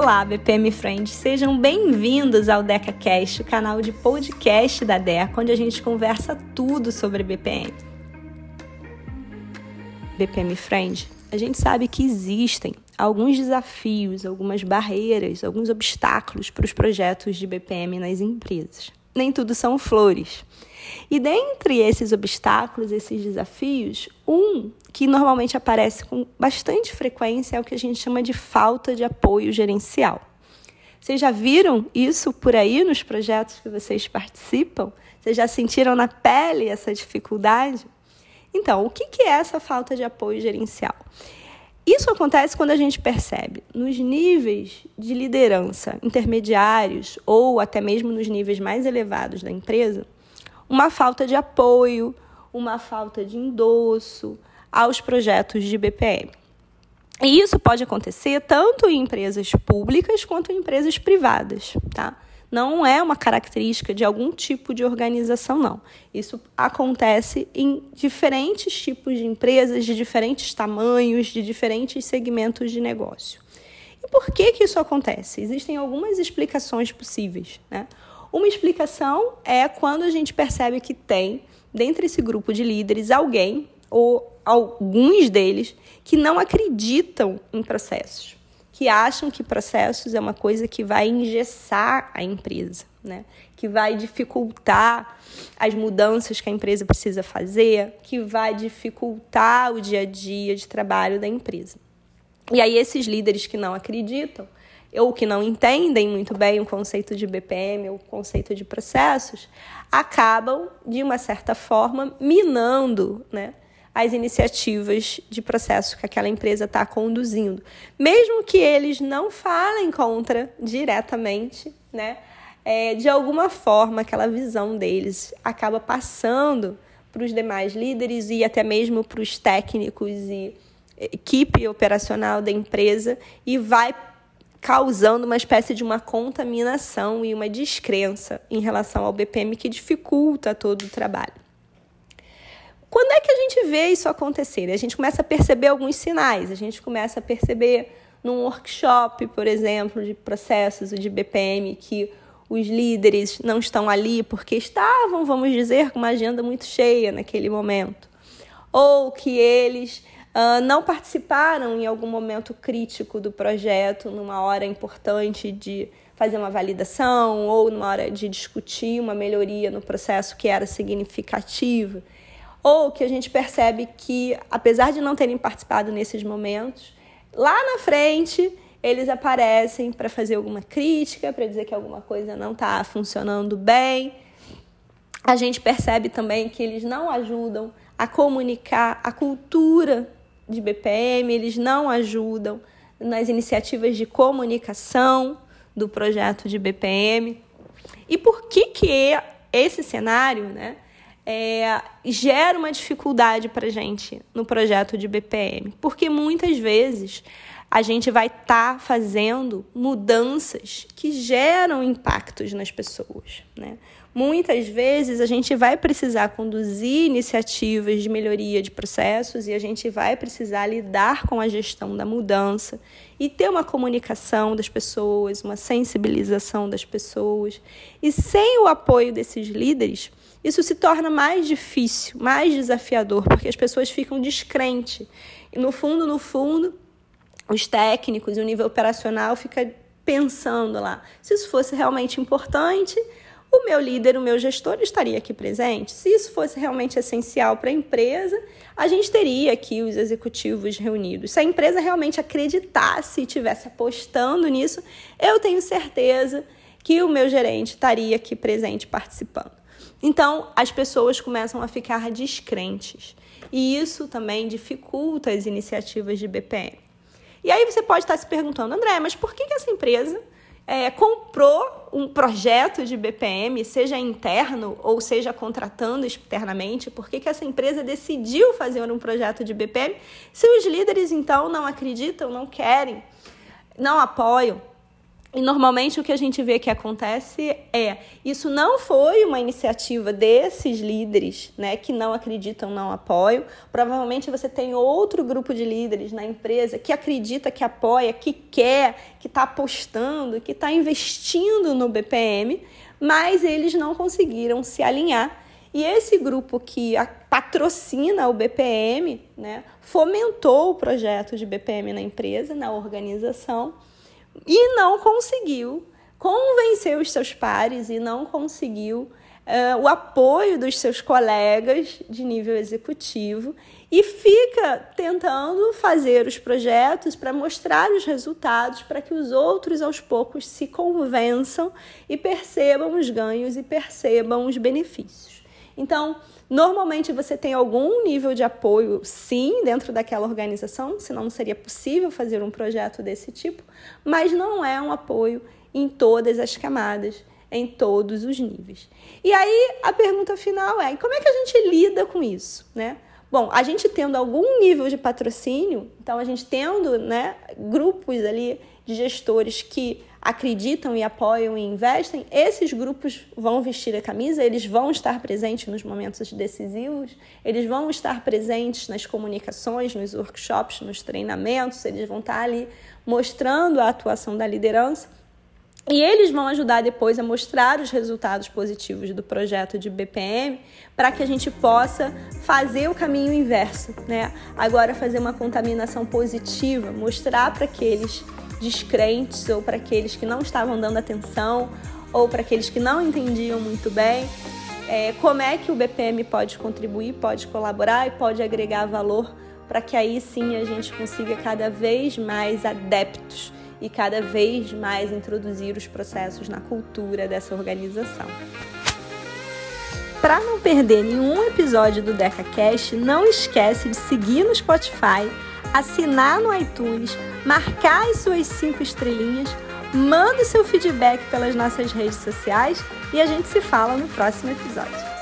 Olá, BPM Friends, sejam bem-vindos ao DecaCast, o canal de podcast da DECA, onde a gente conversa tudo sobre BPM. BPM Friend, a gente sabe que existem alguns desafios, algumas barreiras, alguns obstáculos para os projetos de BPM nas empresas. Nem tudo são flores. E dentre esses obstáculos, esses desafios, um que normalmente aparece com bastante frequência é o que a gente chama de falta de apoio gerencial. Vocês já viram isso por aí nos projetos que vocês participam? Vocês já sentiram na pele essa dificuldade? Então, o que é essa falta de apoio gerencial? Isso acontece quando a gente percebe nos níveis de liderança intermediários ou até mesmo nos níveis mais elevados da empresa uma falta de apoio, uma falta de endosso aos projetos de BPM. E isso pode acontecer tanto em empresas públicas quanto em empresas privadas, tá? Não é uma característica de algum tipo de organização, não. Isso acontece em diferentes tipos de empresas, de diferentes tamanhos, de diferentes segmentos de negócio. E por que, que isso acontece? Existem algumas explicações possíveis. Né? Uma explicação é quando a gente percebe que tem, dentro desse grupo de líderes, alguém ou alguns deles que não acreditam em processos, que acham que processos é uma coisa que vai engessar a empresa, né? que vai dificultar as mudanças que a empresa precisa fazer, que vai dificultar o dia a dia de trabalho da empresa. E aí, esses líderes que não acreditam, ou que não entendem muito bem o conceito de BPM o conceito de processos, acabam, de uma certa forma, minando né, as iniciativas de processo que aquela empresa está conduzindo. Mesmo que eles não falem contra diretamente, né, é, de alguma forma aquela visão deles acaba passando para os demais líderes e até mesmo para os técnicos e equipe operacional da empresa e vai causando uma espécie de uma contaminação e uma descrença em relação ao BPM que dificulta todo o trabalho. Quando é que a gente vê isso acontecer? A gente começa a perceber alguns sinais, a gente começa a perceber num workshop, por exemplo, de processos de BPM, que os líderes não estão ali porque estavam, vamos dizer, com uma agenda muito cheia naquele momento. Ou que eles uh, não participaram em algum momento crítico do projeto, numa hora importante de fazer uma validação ou numa hora de discutir uma melhoria no processo que era significativa, ou que a gente percebe que, apesar de não terem participado nesses momentos, lá na frente eles aparecem para fazer alguma crítica, para dizer que alguma coisa não está funcionando bem. A gente percebe também que eles não ajudam a comunicar a cultura de BPM, eles não ajudam nas iniciativas de comunicação do projeto de BPM. E por que que esse cenário, né, é, gera uma dificuldade para gente no projeto de BPM? Porque muitas vezes a gente vai estar tá fazendo mudanças que geram impactos nas pessoas, né? Muitas vezes a gente vai precisar conduzir iniciativas de melhoria de processos e a gente vai precisar lidar com a gestão da mudança e ter uma comunicação das pessoas, uma sensibilização das pessoas. E sem o apoio desses líderes, isso se torna mais difícil, mais desafiador, porque as pessoas ficam descrentes. E no fundo, no fundo, os técnicos e o nível operacional fica pensando lá, se isso fosse realmente importante, o meu líder, o meu gestor estaria aqui presente. Se isso fosse realmente essencial para a empresa, a gente teria aqui os executivos reunidos. Se a empresa realmente acreditasse e estivesse apostando nisso, eu tenho certeza que o meu gerente estaria aqui presente participando. Então, as pessoas começam a ficar descrentes. E isso também dificulta as iniciativas de BPM. E aí você pode estar se perguntando, André, mas por que, que essa empresa é, comprou um projeto de BPM, seja interno ou seja contratando externamente, por que, que essa empresa decidiu fazer um projeto de BPM se os líderes então não acreditam, não querem, não apoiam? E normalmente o que a gente vê que acontece é, isso não foi uma iniciativa desses líderes, né, que não acreditam, não apoiam. Provavelmente você tem outro grupo de líderes na empresa que acredita, que apoia, que quer, que está apostando, que está investindo no BPM, mas eles não conseguiram se alinhar. E esse grupo que patrocina o BPM, né, fomentou o projeto de BPM na empresa, na organização e não conseguiu convencer os seus pares e não conseguiu uh, o apoio dos seus colegas de nível executivo e fica tentando fazer os projetos para mostrar os resultados para que os outros aos poucos se convençam e percebam os ganhos e percebam os benefícios. Então, Normalmente você tem algum nível de apoio, sim, dentro daquela organização, senão não seria possível fazer um projeto desse tipo, mas não é um apoio em todas as camadas, em todos os níveis. E aí a pergunta final é: como é que a gente lida com isso, né? Bom, a gente tendo algum nível de patrocínio, então a gente tendo né, grupos ali de gestores que acreditam e apoiam e investem, esses grupos vão vestir a camisa, eles vão estar presentes nos momentos decisivos, eles vão estar presentes nas comunicações, nos workshops, nos treinamentos, eles vão estar ali mostrando a atuação da liderança. E eles vão ajudar depois a mostrar os resultados positivos do projeto de BPM para que a gente possa fazer o caminho inverso, né? Agora fazer uma contaminação positiva, mostrar para aqueles descrentes ou para aqueles que não estavam dando atenção ou para aqueles que não entendiam muito bem, é, como é que o BPM pode contribuir, pode colaborar e pode agregar valor para que aí sim a gente consiga cada vez mais adeptos e cada vez mais introduzir os processos na cultura dessa organização. Para não perder nenhum episódio do DecaCast, não esquece de seguir no Spotify, assinar no iTunes, marcar as suas cinco estrelinhas, manda o seu feedback pelas nossas redes sociais e a gente se fala no próximo episódio.